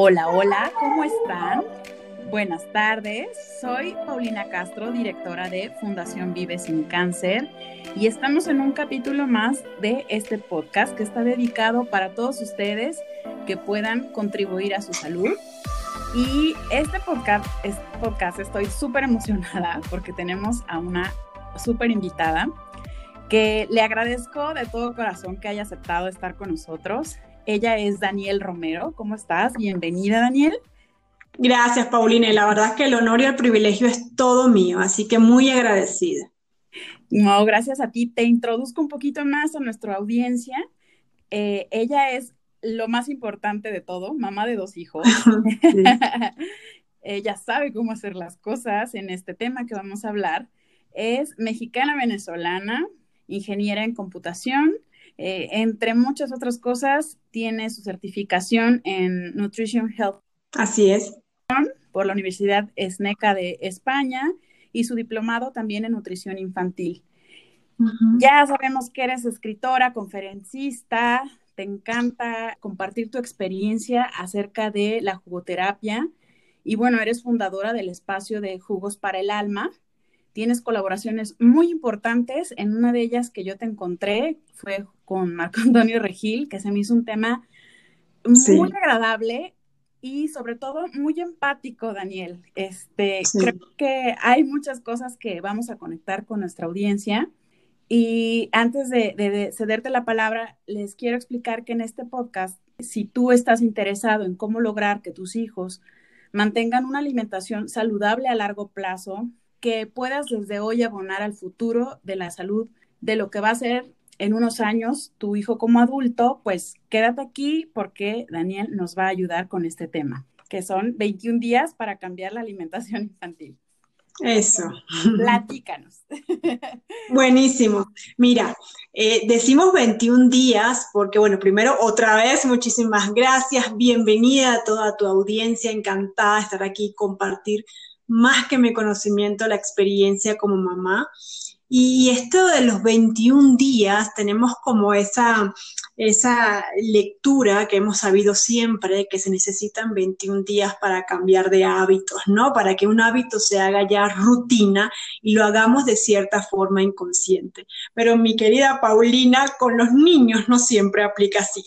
Hola, hola, ¿cómo están? Buenas tardes, soy Paulina Castro, directora de Fundación Vive sin Cáncer, y estamos en un capítulo más de este podcast que está dedicado para todos ustedes que puedan contribuir a su salud. Y este podcast, este podcast estoy súper emocionada porque tenemos a una súper invitada que le agradezco de todo corazón que haya aceptado estar con nosotros. Ella es Daniel Romero. ¿Cómo estás? Bienvenida, Daniel. Gracias, Paulina. Y la verdad es que el honor y el privilegio es todo mío, así que muy agradecida. No, gracias a ti. Te introduzco un poquito más a nuestra audiencia. Eh, ella es lo más importante de todo, mamá de dos hijos. ella sabe cómo hacer las cosas en este tema que vamos a hablar. Es mexicana venezolana, ingeniera en computación, eh, entre muchas otras cosas, tiene su certificación en Nutrition Health. Así es. Por la Universidad ESNECA de España y su diplomado también en nutrición infantil. Ya sabemos que eres escritora, conferencista, te encanta compartir tu experiencia acerca de la jugoterapia y bueno, eres fundadora del espacio de Jugos para el Alma, tienes colaboraciones muy importantes. En una de ellas que yo te encontré fue con Marco Antonio Regil, que se me hizo un tema muy agradable y sobre todo muy empático, Daniel. Este, creo que hay muchas cosas que vamos a conectar con nuestra audiencia. Y antes de, de, cederte la palabra, les quiero explicar que en este podcast, si tú estás interesado en cómo lograr que tus hijos mantengan una alimentación saludable a largo plazo, que puedas desde hoy abonar al futuro de la salud de lo que va a ser en unos años tu hijo como adulto, pues quédate aquí porque Daniel nos va a ayudar con este tema, que son 21 días para cambiar la alimentación infantil. Eso. Platícanos. Buenísimo. Mira, eh, decimos 21 días porque, bueno, primero otra vez, muchísimas gracias. Bienvenida a toda tu audiencia. Encantada de estar aquí y compartir más que mi conocimiento, la experiencia como mamá. Y esto de los 21 días, tenemos como esa, esa lectura que hemos sabido siempre, que se necesitan 21 días para cambiar de hábitos, ¿no? Para que un hábito se haga ya rutina y lo hagamos de cierta forma inconsciente. Pero mi querida Paulina, con los niños no siempre aplica así.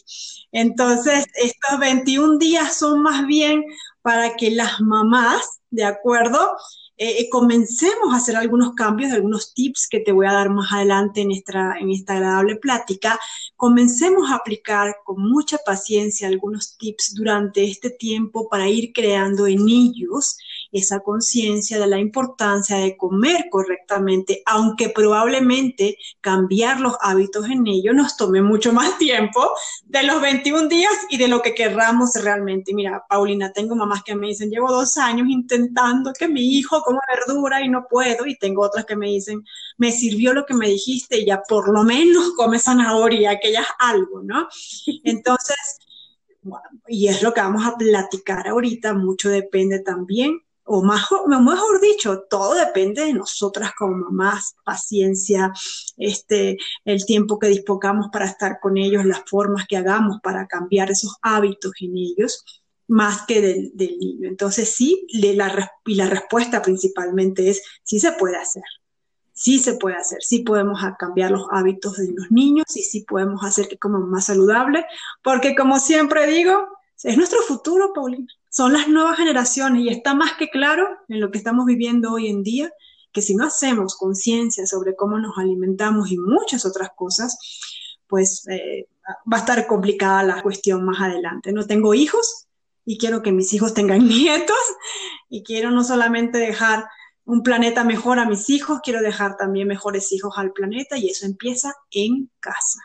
Entonces, estos 21 días son más bien para que las mamás ¿de acuerdo? Eh, eh, comencemos a hacer algunos cambios, algunos tips que te voy a dar más adelante en esta, en esta agradable plática. Comencemos a aplicar con mucha paciencia algunos tips durante este tiempo para ir creando en ellos esa conciencia de la importancia de comer correctamente, aunque probablemente cambiar los hábitos en ellos nos tome mucho más tiempo de los 21 días y de lo que querramos realmente. Mira, Paulina, tengo mamás que me dicen, llevo dos años intentando que mi hijo coma verdura y no puedo, y tengo otras que me dicen, me sirvió lo que me dijiste y ya por lo menos come zanahoria, que ya es algo, ¿no? Entonces, bueno, y es lo que vamos a platicar ahorita, mucho depende también o mejor, mejor dicho, todo depende de nosotras como mamás, paciencia, este, el tiempo que dispongamos para estar con ellos, las formas que hagamos para cambiar esos hábitos en ellos, más que del, niño. Entonces sí, la, y la respuesta principalmente es, sí se puede hacer, sí se puede hacer, sí podemos cambiar los hábitos de los niños y sí podemos hacer que coman más saludable, porque como siempre digo, es nuestro futuro, Paulina son las nuevas generaciones y está más que claro en lo que estamos viviendo hoy en día que si no hacemos conciencia sobre cómo nos alimentamos y muchas otras cosas, pues eh, va a estar complicada la cuestión más adelante. No tengo hijos y quiero que mis hijos tengan nietos y quiero no solamente dejar un planeta mejor a mis hijos, quiero dejar también mejores hijos al planeta y eso empieza en casa.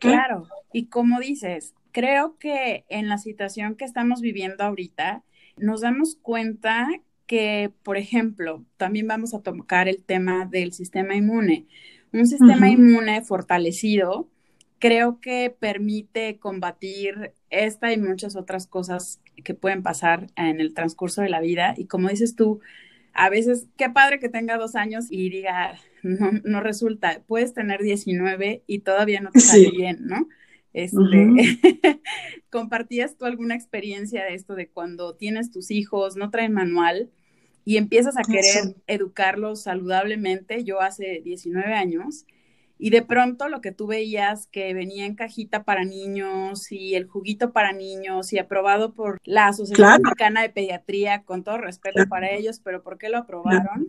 Claro, y como dices, creo que en la situación que estamos viviendo ahorita, nos damos cuenta que, por ejemplo, también vamos a tocar el tema del sistema inmune. Un sistema inmune fortalecido creo que permite combatir esta y muchas otras cosas que pueden pasar en el transcurso de la vida. Y como dices tú, a veces, qué padre que tenga dos años y diga, no, no resulta, puedes tener 19 y todavía no te sale bien, ¿no? Este, ¿Compartías tú alguna experiencia de esto de cuando tienes tus hijos, no traen manual y empiezas a querer educarlos saludablemente? Yo hace 19 años y de pronto lo que tú veías que venía en cajita para niños y el juguito para niños y aprobado por la Asociación Mexicana de Pediatría, con todo respeto para ellos, pero ¿por qué lo aprobaron?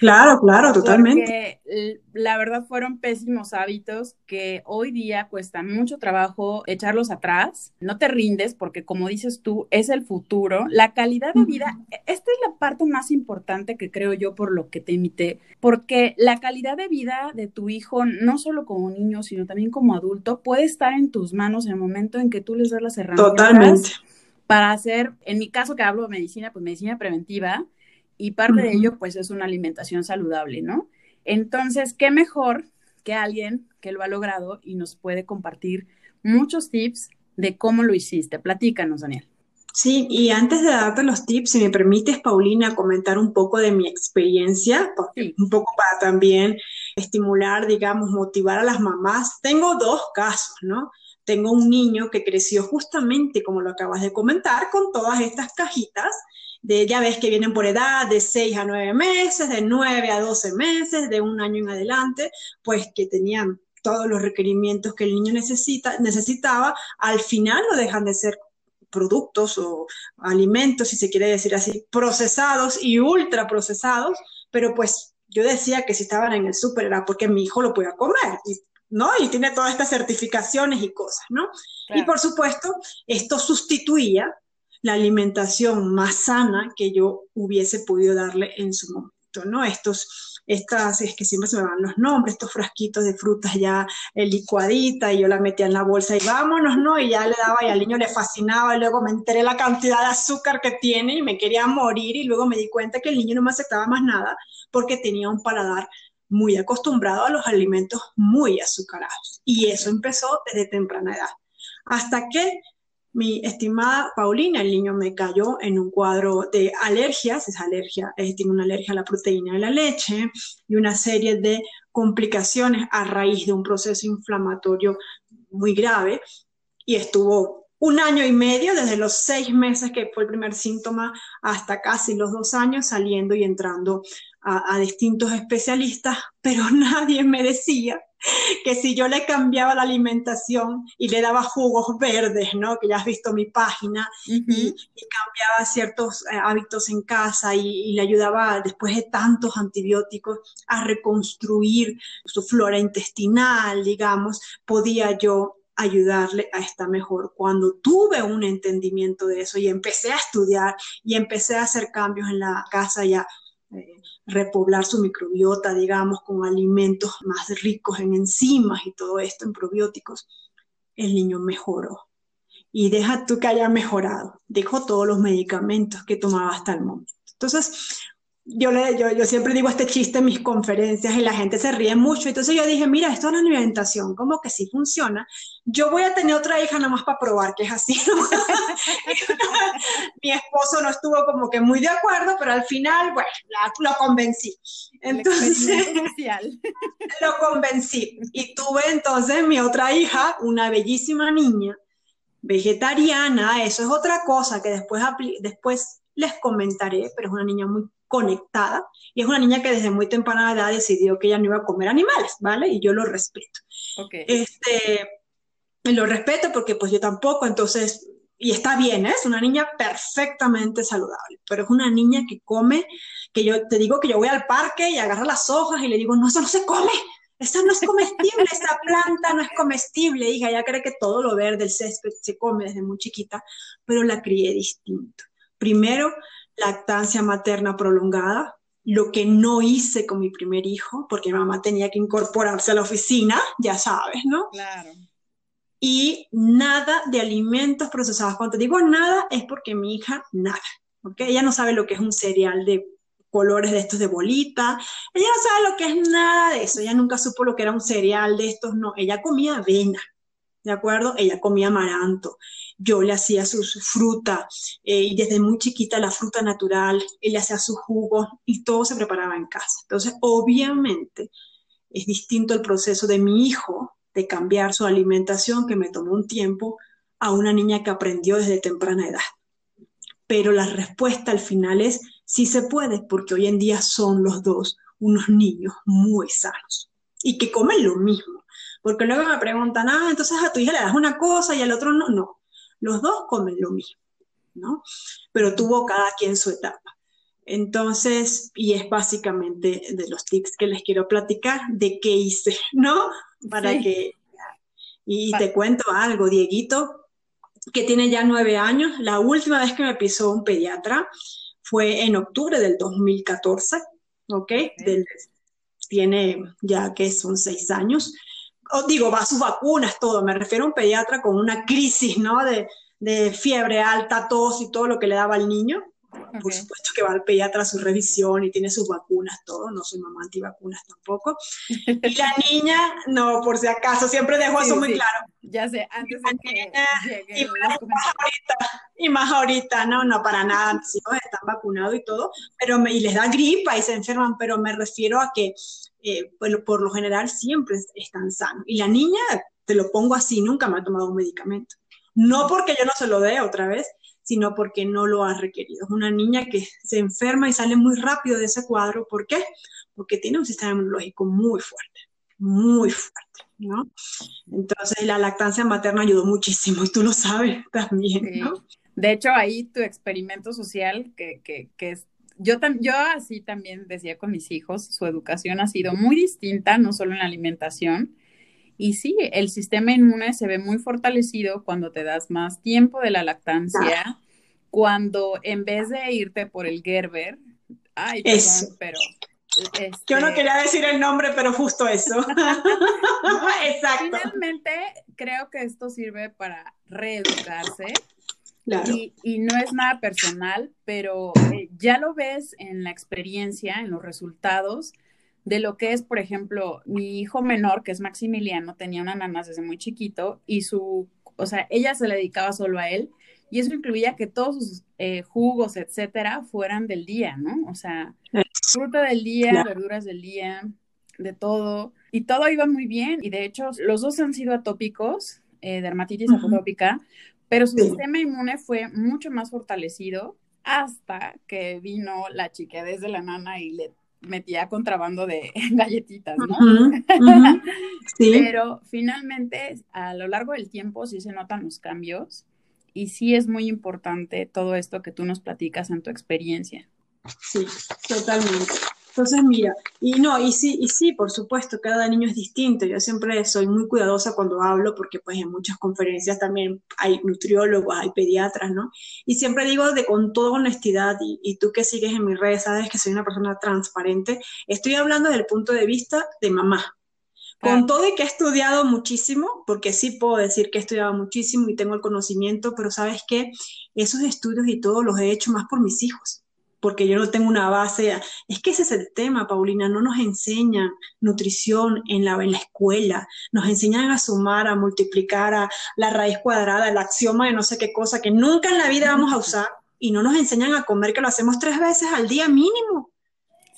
Claro, claro, totalmente. Porque la verdad fueron pésimos hábitos que hoy día cuesta mucho trabajo echarlos atrás. No te rindes porque como dices tú, es el futuro. La calidad de vida, esta es la parte más importante que creo yo por lo que te invité, porque la calidad de vida de tu tu hijo, no solo como niño, sino también como adulto, puede estar en tus manos en el momento en que tú les das las herramientas Totalmente. para hacer, en mi caso que hablo de medicina, pues medicina preventiva, y parte de ello pues es una alimentación saludable, ¿no? Entonces, ¿qué mejor que alguien que lo ha logrado y nos puede compartir muchos tips de cómo lo hiciste? Platícanos, Daniel. Sí, y antes de darte los tips, si me permites, Paulina, comentar un poco de mi experiencia, un poco para también estimular, digamos, motivar a las mamás. Tengo dos casos, ¿no? Tengo un niño que creció justamente, como lo acabas de comentar, con todas estas cajitas de, ya ves que vienen por edad, de 6 a 9 meses, de 9 a 12 meses, de un año en adelante, pues que tenían todos los requerimientos que el niño necesita, necesitaba, al final no dejan de ser productos o alimentos, si se quiere decir así, procesados y ultra procesados, pero pues yo decía que si estaban en el súper era porque mi hijo lo podía comer, ¿no? Y tiene todas estas certificaciones y cosas, ¿no? Y por supuesto, esto sustituía la alimentación más sana que yo hubiese podido darle en su momento, ¿no? Estos estas, es que siempre se me van los nombres, estos frasquitos de frutas ya licuadita y yo la metía en la bolsa y vámonos, ¿no? Y ya le daba y al niño le fascinaba y luego me enteré la cantidad de azúcar que tiene y me quería morir y luego me di cuenta que el niño no me aceptaba más nada porque tenía un paladar muy acostumbrado a los alimentos muy azucarados. Y eso empezó desde temprana edad. Hasta que mi estimada Paulina, el niño me cayó en un cuadro de alergias, es alergia, tiene una alergia a la proteína de la leche y una serie de complicaciones a raíz de un proceso inflamatorio muy grave. Y estuvo un año y medio, desde los seis meses que fue el primer síntoma hasta casi los dos años, saliendo y entrando a distintos especialistas, pero nadie me decía que si yo le cambiaba la alimentación y le daba jugos verdes, ¿no? Que ya has visto mi página, y, cambiaba ciertos eh, hábitos en casa y, le ayudaba después de tantos antibióticos a reconstruir su flora intestinal, digamos, podía yo ayudarle a estar mejor. Cuando tuve un entendimiento de eso y empecé a estudiar y empecé a hacer cambios en la casa ya eh, repoblar su microbiota, digamos, con alimentos más ricos en enzimas y todo esto, en probióticos, el niño mejoró. Y deja tú que haya mejorado, dejó todos los medicamentos que tomaba hasta el momento. Entonces, yo, le, yo, yo, siempre digo este chiste en mis conferencias y la gente se ríe mucho. Entonces yo dije, mira, esto es una alimentación, como que sí funciona. Yo voy a tener otra hija nada más para probar que es así. Mi esposo no estuvo como que muy de acuerdo, pero al final, bueno, lo convencí. Entonces, lo convencí. Y tuve entonces mi otra hija, una bellísima niña, vegetariana. Eso es otra cosa que después, después les comentaré, pero es una niña muy conectada y es una niña que desde muy temprana edad decidió que ella no iba a comer animales, ¿vale? Y yo lo respeto. Este, lo respeto porque pues yo tampoco, entonces, y está bien, ¿eh? es una niña perfectamente saludable, pero es una niña que come, que yo te digo que yo voy al parque y agarro las hojas y le digo, no, eso no se come, eso no es comestible, esa planta no es comestible, hija, ya cree que todo lo verde, el césped se come desde muy chiquita, pero la crié distinto. Primero, lactancia materna prolongada, lo que no hice con mi primer hijo, porque mi mamá tenía que incorporarse a la oficina, ya sabes, ¿no? Claro. Y nada de alimentos procesados. Cuando te digo nada, es porque mi hija nada, ¿ok? Ella no sabe lo que es un cereal de colores de estos de bolita, ella no sabe lo que es nada de eso, ella nunca supo lo que era un cereal de estos, no, ella comía avena, ¿de acuerdo? Ella comía amaranto, yo le hacía su, fruta eh, y desde muy chiquita la fruta natural, él hacía su jugo y todo se preparaba en casa. Entonces, obviamente, es distinto el proceso de mi hijo de cambiar su alimentación, que me tomó un tiempo, a una niña que aprendió desde temprana edad. Pero la respuesta al final es sí se puede, porque hoy en día son los dos unos niños muy sanos y que comen lo mismo. Porque luego me preguntan, ah, entonces a tu hija le das una cosa y al otro no. No, los dos comen lo mismo, ¿no? Pero tuvo cada quien su etapa. Entonces, y es básicamente de los tips que les quiero platicar de qué hice, ¿no? Para que... Y te cuento algo, Dieguito, que tiene ya nueve años, la última vez que me pisó un pediatra fue en octubre del 2014, ¿ok? tiene ya que son seis años. Digo, va a sus vacunas, todo. Me refiero a un pediatra con una crisis, ¿no? De, de fiebre alta, tos y todo lo que le daba al niño. Por supuesto que va al pediatra a su revisión y tiene sus vacunas, todo. No soy mamá antivacunas tampoco. Y la niña, no, por si acaso, siempre dejo eso muy claro. Ya sé, antes de que y, más, ahorita, y más ahorita, no, no, para nada. Sí, están vacunados y todo, pero me, y les da gripa y se enferman, pero me refiero a que eh, por lo general siempre están sanos. Y la niña, te lo pongo así, nunca me ha tomado un medicamento. No porque yo no se lo dé otra vez, sino porque no lo ha requerido. Es una niña que se enferma y sale muy rápido de ese cuadro. ¿Por qué? Porque tiene un sistema inmunológico muy fuerte, muy fuerte, ¿no? Entonces la lactancia materna ayudó muchísimo y tú lo sabes también, ¿no? De hecho, ahí tu experimento social, que, que, que es yo, yo así también decía con mis hijos, su educación ha sido muy distinta, no solo en la alimentación, y sí, el sistema inmune se ve muy fortalecido cuando te das más tiempo de la lactancia, cuando en vez de irte por el Gerber, ay, perdón, pero... Yo no este quería decir el nombre, pero justo eso. Exacto. Finalmente, creo que esto sirve para reeducarse. Claro. Y, y, no es nada personal, pero eh, ya lo ves en la experiencia, en los resultados, de lo que es, por ejemplo, mi hijo menor, que es Maximiliano, tenía una nana desde muy chiquito y su, o sea, ella se le dedicaba solo a él y eso incluía que todos sus eh, jugos, etcétera, fueran del día, ¿no? O sea, fruta del día, verduras del día, de todo. Y todo iba muy bien. Y de hecho, los dos han sido atópicos, eh, dermatitis atópica, pero su sistema inmune fue mucho más fortalecido hasta que vino la chica desde la nana y le metía contrabando de galletitas, ¿no? sí. Pero finalmente, a lo largo del tiempo sí se notan los cambios y sí es muy importante todo esto que tú nos platicas en tu experiencia. Sí, totalmente. Entonces, mira, y no, y sí, y sí, por supuesto, cada niño es distinto. Yo siempre soy muy cuidadosa cuando hablo porque pues en muchas conferencias también hay nutriólogos, hay pediatras, ¿no? Y siempre digo de con toda honestidad, y, y tú que sigues en mis redes sabes que soy una persona transparente, estoy hablando desde el punto de vista de mamá, con todo y que he estudiado muchísimo, porque sí puedo decir que he estudiado muchísimo y tengo el conocimiento, pero sabes que esos estudios y todo los he hecho más por mis hijos porque yo no tengo una base. Es que ese es el tema, Paulina, no nos enseñan nutrición en la, en la escuela, nos enseñan a sumar, a multiplicar, a la raíz cuadrada, el axioma de no sé qué cosa que nunca en la vida vamos a usar y no nos enseñan a comer que lo hacemos tres veces al día mínimo.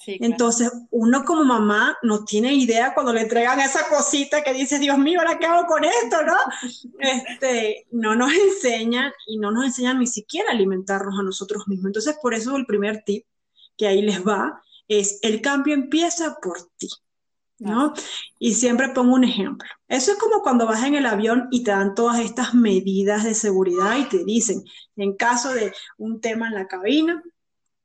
Entonces, uno como mamá no tiene idea cuando le entregan esa cosita que dice, Dios mío, ¿ahora qué hago con esto? ¿no? Este, no nos enseñan y no nos enseñan ni siquiera a alimentarnos a nosotros mismos. Entonces, por eso el primer tip que ahí les va es, el cambio empieza por ti. ¿no? Y siempre pongo un ejemplo. Eso es como cuando vas en el avión y te dan todas estas medidas de seguridad y te dicen, en caso de un tema en la cabina,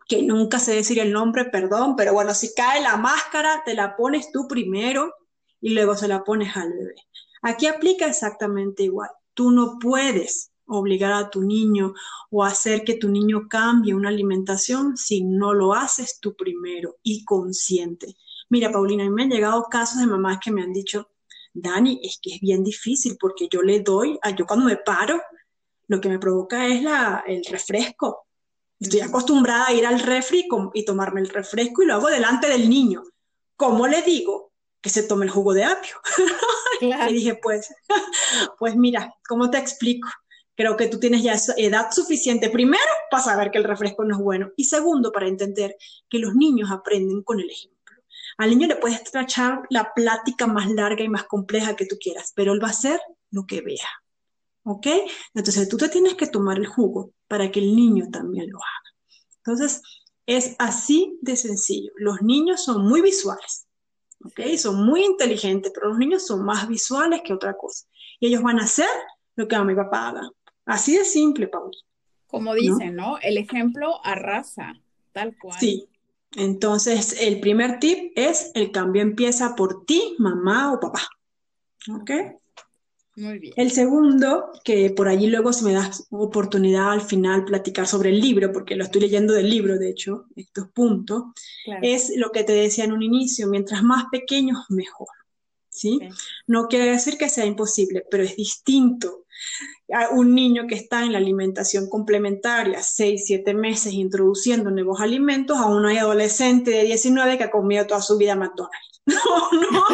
que nunca sé decir el nombre, perdón, pero bueno, si cae la máscara, te la pones tú primero y luego se la pones al bebé. Aquí aplica exactamente igual. Tú no puedes obligar a tu niño o hacer que tu niño cambie una alimentación si no lo haces tú primero y consciente. Mira, Paulina, a mí me han llegado casos de mamás que me han dicho, Dani, es que es bien difícil porque yo le doy, a yo cuando me paro, lo que me provoca es la, el refresco, Estoy acostumbrada a ir al refri y tomarme el refresco y lo hago delante del niño. ¿Cómo le digo que se tome el jugo de apio? y dije, pues, pues mira, ¿cómo te explico? Creo que tú tienes ya edad suficiente, primero, para saber que el refresco no es bueno, y segundo, para entender que los niños aprenden con el ejemplo. Al niño le puedes trachar la plática más larga y más compleja que tú quieras, pero él va a hacer lo que vea. ¿Ok? Entonces tú te tienes que tomar el jugo para que el niño también lo haga. Entonces, es así de sencillo. Los niños son muy visuales. ¿Ok? Son muy inteligentes, pero los niños son más visuales que otra cosa. Y ellos van a hacer lo que mi papá haga. Así de simple, Paul. Como dicen, ¿no? El ejemplo arrasa, tal cual. Sí, entonces, el primer tip es el cambio empieza por ti, mamá o papá. ¿Ok? Muy bien. El segundo, que por allí luego se me da oportunidad al final platicar sobre el libro, porque lo estoy leyendo del libro, de hecho, estos puntos, es lo que te decía en un inicio, mientras más pequeños, mejor. ¿Sí? No quiere decir que sea imposible, pero es distinto un niño que está en la alimentación complementaria, 6, 7 meses introduciendo nuevos alimentos, a un adolescente de 19 que ha comido toda su vida McDonald's. No, no,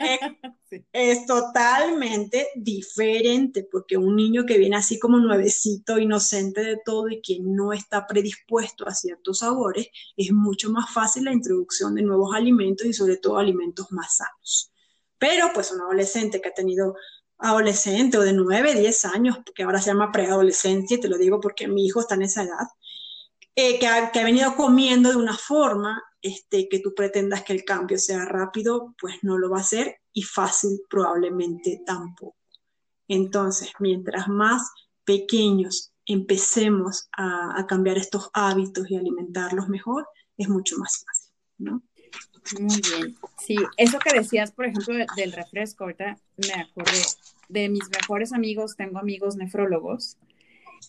es, totalmente diferente, porque un niño que viene así como nuevecito, inocente de todo y que no está predispuesto a ciertos sabores, es mucho más fácil la introducción de nuevos alimentos y sobre todo alimentos más sanos. Pero pues un adolescente que ha tenido adolescente o de 9, 10 años, que ahora se llama preadolescencia, te lo digo porque mi hijo está en esa edad, eh, que, ha, venido comiendo de una forma este, que tú pretendas que el cambio sea rápido, pues no lo va a hacer y fácil probablemente tampoco. Entonces, mientras más pequeños empecemos a, a cambiar estos hábitos y alimentarlos mejor, es mucho más fácil, ¿no? Muy bien. Sí, eso que decías, por ejemplo, del refresco, ahorita me acordé de mis mejores amigos, tengo amigos nefrólogos,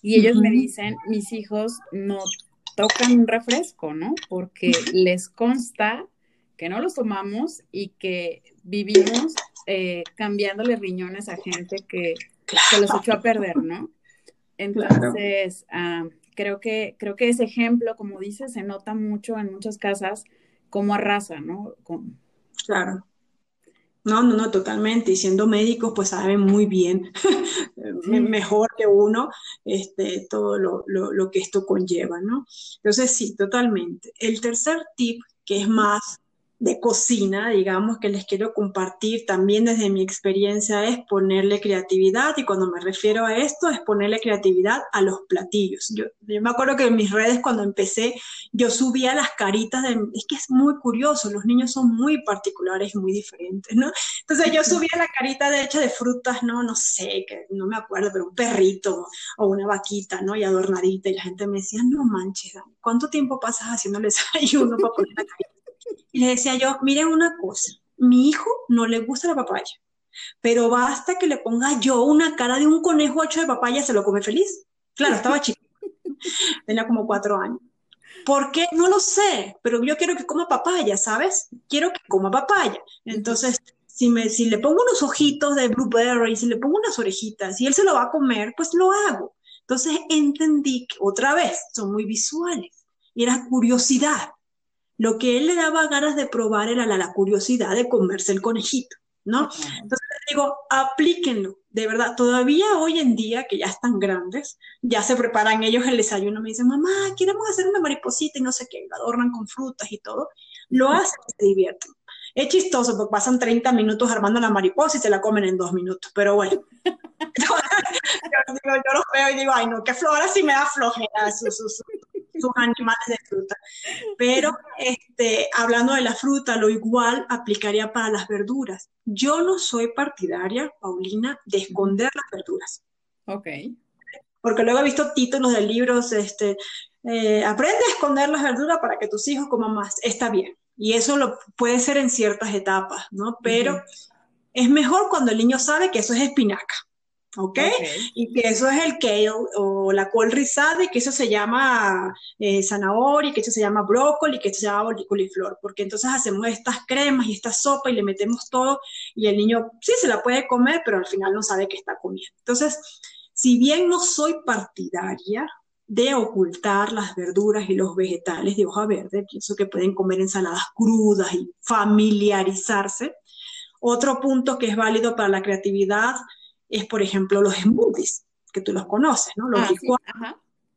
y ellos me dicen, mis hijos no tocan un refresco, ¿no? Porque les consta que no los tomamos y que vivimos eh, cambiándole riñones a gente que se los echó a perder, ¿no? Entonces, ah, creo, que, creo que ese ejemplo, como dices, se nota mucho en muchas casas cómo arrasa, ¿no? Claro. No, no, no, totalmente. Y siendo médicos, pues saben muy bien, mejor que uno, este, todo lo, lo, que esto conlleva, ¿no? Entonces, sí, totalmente. El tercer tip, que es más de cocina, digamos, que les quiero compartir también desde mi experiencia es ponerle creatividad y cuando me refiero a esto es ponerle creatividad a los platillos. Yo, me acuerdo que en mis redes cuando empecé yo subía las caritas de, es que es muy curioso, los niños son muy particulares y muy diferentes, ¿no? Entonces yo subía la carita de hecha de frutas, no, no sé, que no me acuerdo, pero un perrito o una vaquita, ¿no? Y adornadita y la gente me decía, no manches, ¿cuánto tiempo pasas haciéndoles desayuno para poner la carita? Y le decía yo, miren una cosa, mi hijo no le gusta la papaya, pero basta que le ponga yo una cara de un conejo hecho de papaya, se lo come feliz. Claro, estaba chico, tenía como cuatro años. ¿Por qué? No lo sé, pero yo quiero que coma papaya, ¿sabes? Quiero que coma papaya. Entonces, si, me, si le pongo unos ojitos de blueberry, si le pongo unas orejitas y él se lo va a comer, pues lo hago. Entonces entendí que otra vez son muy visuales y era curiosidad. Lo que él le daba ganas de probar era la, curiosidad de comerse el conejito, ¿no? Entonces digo, aplíquenlo, de verdad. Todavía hoy en día, que ya están grandes, ya se preparan ellos el desayuno, me dicen, mamá, queremos hacer una mariposita y no sé qué, lo adornan con frutas y todo. Lo hacen y se divierten. Es chistoso porque pasan 30 minutos armando la mariposa y se la comen en dos minutos, pero bueno. yo, los veo y digo, ay no, qué flora si me da flojera su, sus animales de fruta. Pero este, hablando de la fruta, lo igual aplicaría para las verduras. Yo no soy partidaria, Paulina, de esconder las verduras. Ok. Porque luego he visto títulos de libros, este, eh, aprende a esconder las verduras para que tus hijos coman más. Está bien. Y eso lo puede ser en ciertas etapas, ¿no? Pero es mejor cuando el niño sabe que eso es espinaca. ¿Ok? Y que eso es el kale o la col rizada y que eso se llama eh, zanahoria y que eso se llama brócoli y que eso se llama coliflor, porque entonces hacemos estas cremas y esta sopa y le metemos todo y el niño sí se la puede comer, pero al final no sabe qué está comiendo. Entonces, si bien no soy partidaria de ocultar las verduras y los vegetales de hoja verde, pienso que pueden comer ensaladas crudas y familiarizarse. Otro punto que es válido para la creatividad es, por ejemplo, los smoothies, que tú los conoces, ¿no? Los ah,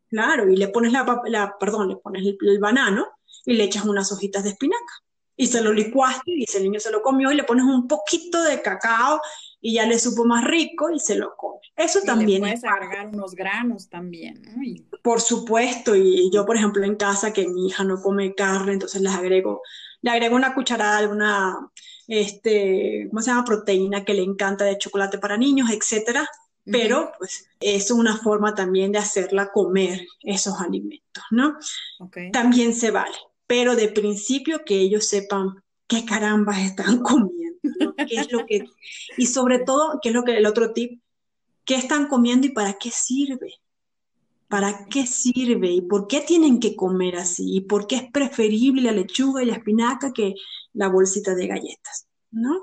Claro, y le pones la, perdón, le pones el, banano y le echas unas hojitas de espinaca. y se lo licuaste y ese niño se lo comió y le pones un poquito de cacao y ya le supo más rico y se lo come. Eso también. Le puedes agregar unos granos también, ¿no? Por supuesto, y yo, por ejemplo, en casa que mi hija no come carne, entonces les agrego, le agrego una cucharada de una, este, ¿cómo se llama? Proteína que le encanta de chocolate para niños, etcétera. Pero, pues, es una forma también de hacerla comer esos alimentos, ¿no? También se vale pero de principio que ellos sepan qué carambas están comiendo, ¿Qué es lo que, y sobre todo, qué es lo que el otro tip, qué están comiendo y para qué sirve. ¿Para qué sirve? ¿Y por qué tienen que comer así? ¿Y por qué es preferible la lechuga y la espinaca que la bolsita de galletas? ¿No?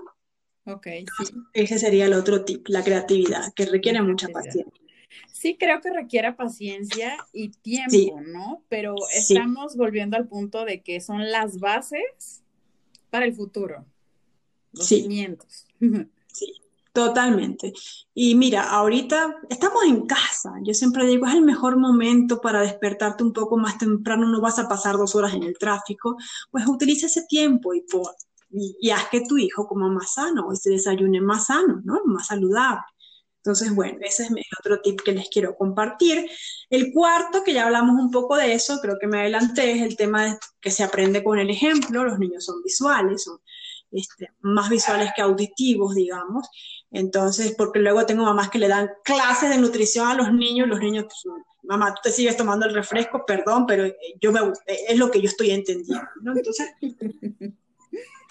Ok, sí. Ese sería el otro tip, la creatividad, que requiere mucha paciencia. Sí, creo que requiere paciencia y tiempo, ¿no? Pero estamos volviendo al punto de que son las bases para el futuro, los cimientos. Sí, totalmente. Y mira, ahorita estamos en casa. Yo siempre digo, es el mejor momento para despertarte un poco más temprano, no vas a pasar dos horas en el tráfico. Pues utiliza ese tiempo y, haz que tu hijo coma más sano y se desayune más sano, ¿no? Más saludable. Entonces, bueno, ese es otro tip que les quiero compartir. El cuarto, que ya hablamos un poco de eso, creo que me adelanté, es el tema de que se aprende con el ejemplo. Los niños son visuales, son este, más visuales que auditivos, digamos. Entonces, porque luego tengo mamás que le dan clases de nutrición a los niños, los niños, pues, mamá, tú te sigues tomando el refresco, perdón, pero eh, yo me, es lo que yo estoy entendiendo, ¿no? Entonces,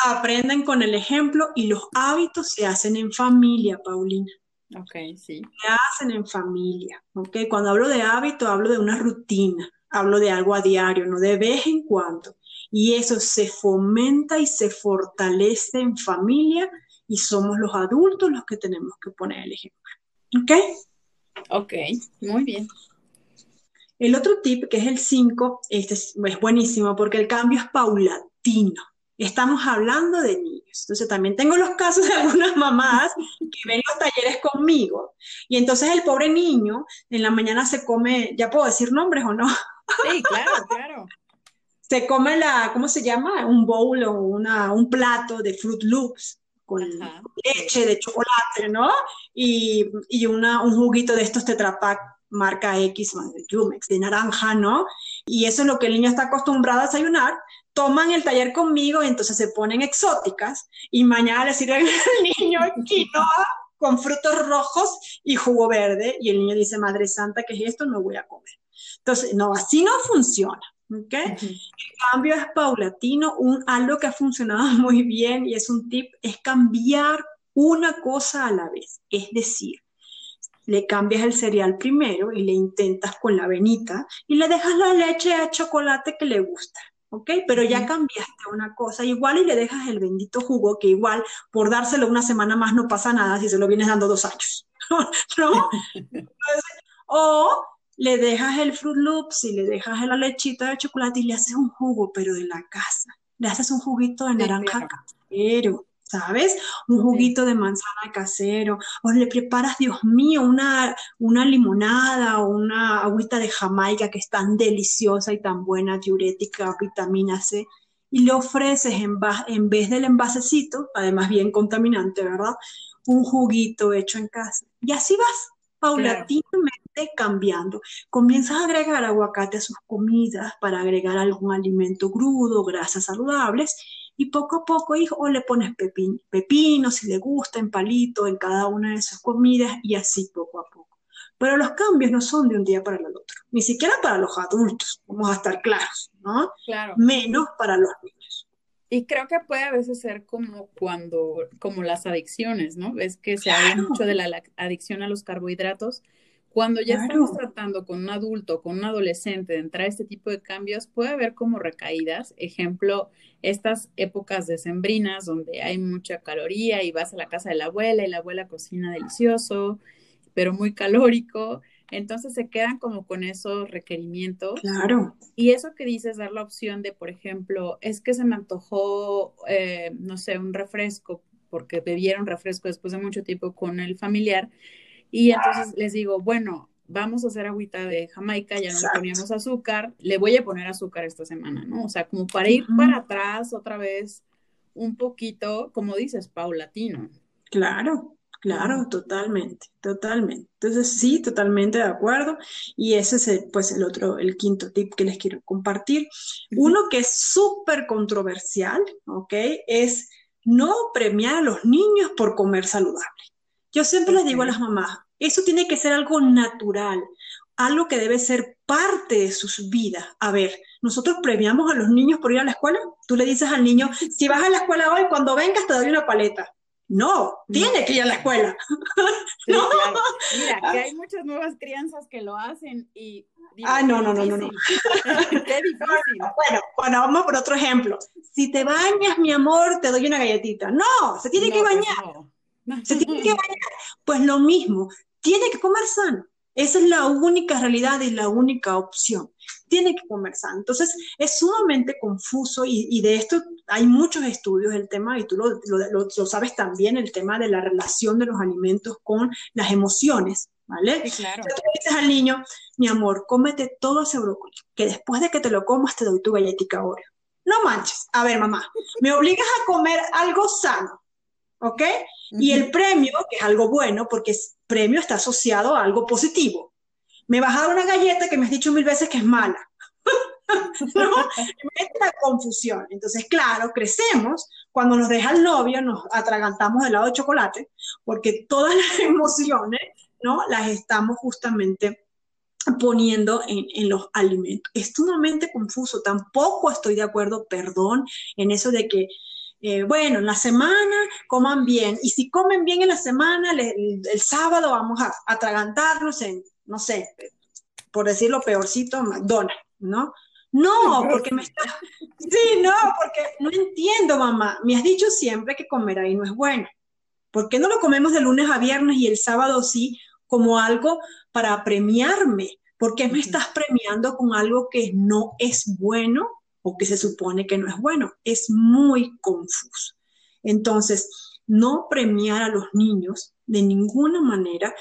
aprenden con el ejemplo y los hábitos se hacen en familia, Paulina. Ok, sí. ¿Qué hacen en familia? Ok, cuando hablo de hábito, hablo de una rutina, hablo de algo a diario, no de vez en cuando. Y eso se fomenta y se fortalece en familia y somos los adultos los que tenemos que poner el ejemplo. ¿Ok? Ok, muy bien. El otro tip, que es el 5, este es buenísimo porque el cambio es paulatino. Estamos hablando de niños. Entonces también tengo los casos de algunas mamás que ven los talleres conmigo. Y entonces el pobre niño en la mañana se come, ¿ya puedo decir nombres o no? Sí, claro, claro. Se come la, ¿cómo se llama? Un bowl o una, un plato de Fruit Loops con leche de chocolate, ¿no? Y, y una, un juguito de estos Tetra marca X, de Jumex, de naranja, ¿no? Y eso es lo que el niño está acostumbrado a desayunar toman el taller conmigo y entonces se ponen exóticas y mañana le sirven al niño quinoa con frutos rojos y jugo verde y el niño dice, Madre Santa, ¿qué es esto? No voy a comer. Entonces, no, así no funciona. ¿Ok? El cambio es paulatino, un, algo que ha funcionado muy bien y es un tip, es cambiar una cosa a la vez. Es decir, le cambias el cereal primero y le intentas con la avenita y le dejas la leche de chocolate que le gusta. ¿ok? Pero ya cambiaste una cosa, igual y le dejas el bendito jugo, que igual por dárselo una semana más no pasa nada si se lo vienes dando dos años, ¿no? o le dejas el Fruit Loops y le dejas la lechita de chocolate y le haces un jugo, pero de la casa. Le haces un juguito de naranja casero. ¿sabes? Un juguito de manzana casero, o le preparas, Dios mío, una, una limonada o una agüita de Jamaica que es tan deliciosa y tan buena, diurética, vitamina C, y le ofreces en, en vez del envasecito, además bien contaminante, ¿verdad? Un juguito hecho en casa. Y así vas, paulatinamente cambiando. Comienzas a agregar aguacate a sus comidas para agregar algún alimento crudo, grasas saludables, y poco a poco, hijo, o le pones pepino, si le gusta, en palito, en cada una de sus comidas y así poco a poco. Pero los cambios no son de un día para el otro, ni siquiera para los adultos, vamos a estar claros, ¿no? Claro. Menos para los niños. Y creo que puede a veces ser como cuando, como las adicciones, ¿no? Ves que se habla mucho de la adicción a los carbohidratos cuando ya estamos tratando con un adulto, con un adolescente de entrar a este tipo de cambios, puede haber como recaídas. Ejemplo, estas épocas decembrinas donde hay mucha caloría y vas a la casa de la abuela y la abuela cocina delicioso, pero muy calórico. Entonces se quedan como con esos requerimientos. Claro. Y eso que dices, dar la opción de, por ejemplo, es que se me antojó, eh, no sé, un refresco, porque bebieron refresco después de mucho tiempo con el familiar y entonces les digo, bueno, vamos a hacer agüita de Jamaica, ya no le poníamos azúcar, le voy a poner azúcar esta semana, ¿no? O sea, como para ir para atrás otra vez un poquito, como dices, paulatino. Claro, Claro, totalmente, totalmente. Entonces, sí, totalmente de acuerdo. Y ese es el, pues el otro, el quinto tip que les quiero compartir. Uno que es súper controversial, ¿ok? Es no premiar a los niños por comer saludable. Yo siempre les digo a las mamás, eso tiene que ser algo natural, algo que debe ser parte de sus vidas. A ver, nosotros premiamos a los niños por ir a la escuela. Tú le dices al niño, si vas a la escuela hoy, cuando vengas te doy una paleta. No, tiene que ir a la escuela. no. Mira, que hay muchas nuevas crianzas que lo hacen y... ah, no, no, no, no, no. qué difícil. Bueno, bueno, vamos por otro ejemplo. Si te bañas, mi amor, te doy una galletita. No, se tiene que pues bañar. Se tiene que bañar. Pues lo mismo, tiene que comer sano. Esa es la única realidad y la única opción. Tiene que comer sano. Entonces, es sumamente confuso y, de esto hay muchos estudios del tema y tú lo, sabes también, el tema de la relación de los alimentos con las emociones, ¿vale? Sí, claro. Entonces, dices al niño, mi amor, cómete todo ese brócoli, que después de que te lo comas te doy tu galletita Oreo. No manches. A ver, mamá, me obligas a comer algo sano, ¿ok? Y el premio, que es algo bueno, porque es premio está asociado a algo positivo. Me vas a dar una galleta que me has dicho mil veces que es mala. ¿No? Es la confusión. Entonces, claro, crecemos. Cuando nos deja el novio, nos atragantamos helado de chocolate, porque todas las emociones, ¿no? Las estamos justamente poniendo en, en, los alimentos. Es sumamente confuso. Tampoco estoy de acuerdo, perdón, en eso de que eh, bueno, en la semana coman bien. Y si comen bien en la semana, el, sábado vamos a atragantarnos en, no sé, por decirlo peorcito, McDonald's, ¿no? No, porque me está... Sí, no, porque no entiendo, mamá. Me has dicho siempre que comer ahí no es bueno. ¿Por qué no lo comemos de lunes a viernes y el sábado sí como algo para premiarme? ¿Por qué me estás premiando con algo que no es bueno o que se supone que no es bueno. Es muy confuso. Entonces, no premiar a los niños de ninguna manera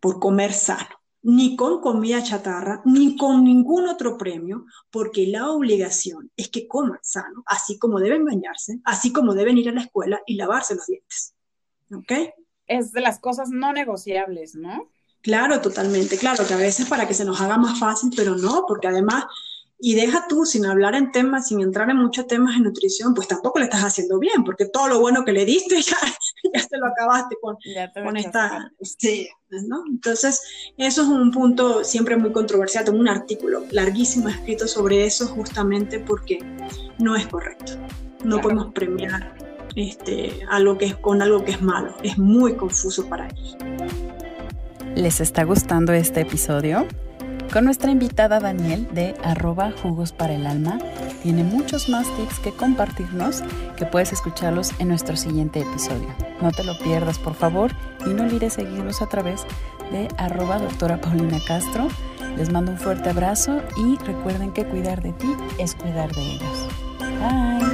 por comer sano, ni con comida chatarra, ni con ningún otro premio, porque la obligación es que coman sano, así como deben bañarse, así como deben ir a la escuela y lavarse los dientes. ¿Ok? Es de las cosas no negociables, ¿no? Claro, totalmente, claro, que a veces para que se nos haga más fácil, pero no, porque además y deja tú, sin hablar en temas, sin entrar en muchos temas de nutrición, pues tampoco le estás haciendo bien, porque todo lo bueno que le diste ya, ya te lo acabaste con, con esta... Sí, ¿no? Entonces, eso es un punto siempre muy controversial. Tengo un artículo larguísimo escrito sobre eso justamente porque no es correcto. No podemos premiar este, algo que es con algo que es malo. Es muy confuso para ellos. ¿Les está gustando este episodio? Con nuestra invitada Daniel de arroba jugos para el alma. Tiene muchos más tips que compartirnos que puedes escucharlos en nuestro siguiente episodio. No te lo pierdas, por favor, y no olvides seguirnos a través de arroba doctora Paulina Castro. Les mando un fuerte abrazo y recuerden que cuidar de ti es cuidar de ellos. Bye.